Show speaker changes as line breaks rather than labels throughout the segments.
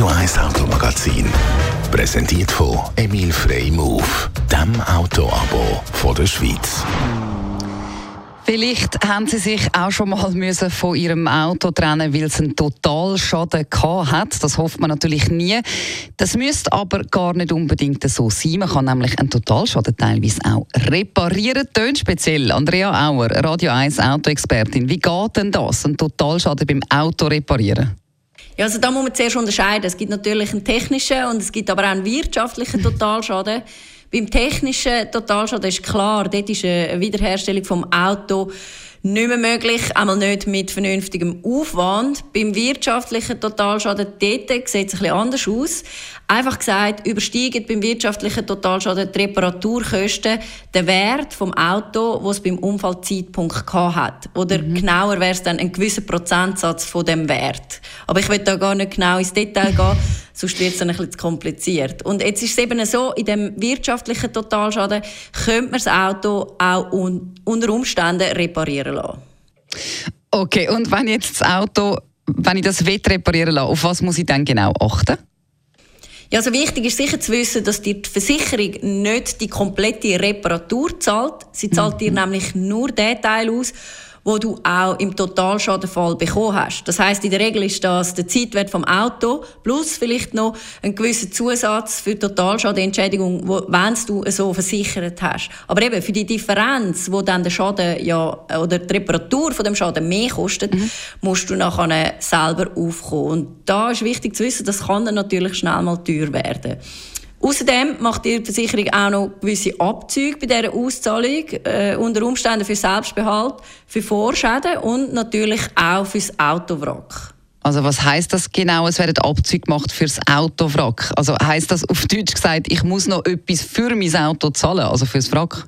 Radio 1 Automagazin. Präsentiert von Emil Frey Move, dem Autoabo von der Schweiz.
Vielleicht haben Sie sich auch schon mal müssen von Ihrem Auto trennen, weil es einen Totalschaden hat. Das hofft man natürlich nie. Das müsste aber gar nicht unbedingt so sein. Man kann nämlich einen Totalschaden teilweise auch reparieren. Tönt speziell. Andrea Auer, Radio 1 Autoexpertin. Wie geht denn das, einen Totalschaden beim Auto reparieren?
Ja, also da muss man zuerst unterscheiden. Es gibt natürlich einen technischen und es gibt aber auch einen wirtschaftlichen Totalschaden. Beim technischen Totalschaden ist klar, dort ist eine Wiederherstellung vom Auto nicht mehr möglich, einmal nicht mit vernünftigem Aufwand. Beim wirtschaftlichen Totalschaden dort sieht es ein bisschen anders aus. Einfach gesagt, übersteigen beim wirtschaftlichen Totalschaden die Reparaturkosten den Wert vom Auto, das es beim Unfallzeitpunkt hat. Oder mhm. genauer wäre es dann ein gewisser Prozentsatz von dem Wert. Aber ich will da gar nicht genau ins Detail gehen, sonst wird es dann ein bisschen zu kompliziert. Und jetzt ist es eben so, in dem wirtschaftlichen Totalschaden könnte man das Auto auch un unter Umständen reparieren lassen.
Okay, und wenn jetzt das Auto, wenn ich das reparieren lasse, auf was muss ich dann genau achten?
Ja, also wichtig ist sicher zu wissen, dass dir die Versicherung nicht die komplette Reparatur zahlt. Sie zahlt mhm. dir nämlich nur den Teil aus, wo du auch im Totalschadenfall bekommen hast. Das heißt, in der Regel ist das der Zeitwert vom Auto plus vielleicht noch ein gewisser Zusatz für Totalschadenentschädigung, wenn du so versichert hast. Aber eben für die Differenz, wo dann der Schaden ja oder die Reparatur von dem Schaden mehr kostet, mhm. musst du nachher selber aufkommen. Und da ist wichtig zu wissen, das kann dann natürlich schnell mal teuer werden. Außerdem macht die Versicherung auch noch gewisse Abzüge bei dieser Auszahlung, äh, unter Umständen für Selbstbehalt, für Vorschäden und natürlich auch für das Autowrack.
Also was heißt das genau? Es werden Abzüge gemacht für das Autowrack. Also heißt das auf Deutsch gesagt, ich muss noch etwas für mein Auto zahlen, also für das Wrack?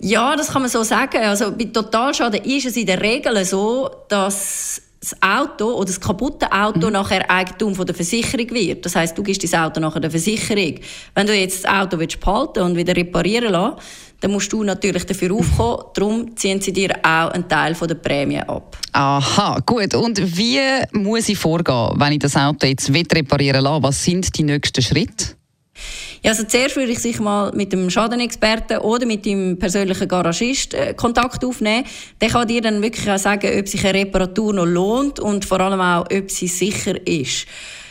Ja, das kann man so sagen. Also bei Totalschaden ist es in der Regel so, dass das Auto oder das kaputte Auto mhm. nachher Eigentum von der Versicherung wird. Das heißt, du gibst das Auto nachher der Versicherung. Wenn du jetzt das Auto willst behalten und wieder reparieren lassen, dann musst du natürlich dafür aufkommen. Darum ziehen sie dir auch einen Teil von der Prämie ab.
Aha, gut. Und wie muss ich vorgehen, wenn ich das Auto jetzt reparieren lasse? Was sind die nächsten Schritte?
Ja, also zuerst würde ich sich mal mit dem Schadenexperten oder mit dem persönlichen Garagist äh, Kontakt aufnehmen. Der kann dir dann wirklich auch sagen, ob sich eine Reparatur noch lohnt und vor allem auch, ob sie sicher ist.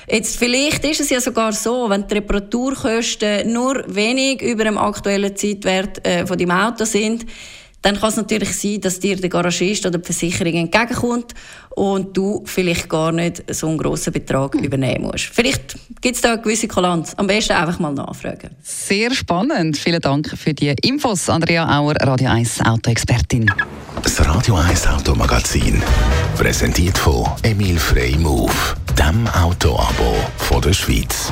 Jetzt, vielleicht ist es ja sogar so, wenn die Reparaturkosten nur wenig über dem aktuellen Zeitwert äh, von deinem Auto sind, dann kann es natürlich sein, dass dir der Garagist oder die Versicherung entgegenkommt und du vielleicht gar nicht so einen grossen Betrag hm. übernehmen musst. Vielleicht gibt es da eine gewisse Kulanz. Am besten einfach mal nachfragen.
Sehr spannend. Vielen Dank für die Infos, Andrea Auer, Radio 1 Autoexpertin.
Das Radio 1 Automagazin, präsentiert von Emil Frey Move, dem Autoabo von der Schweiz.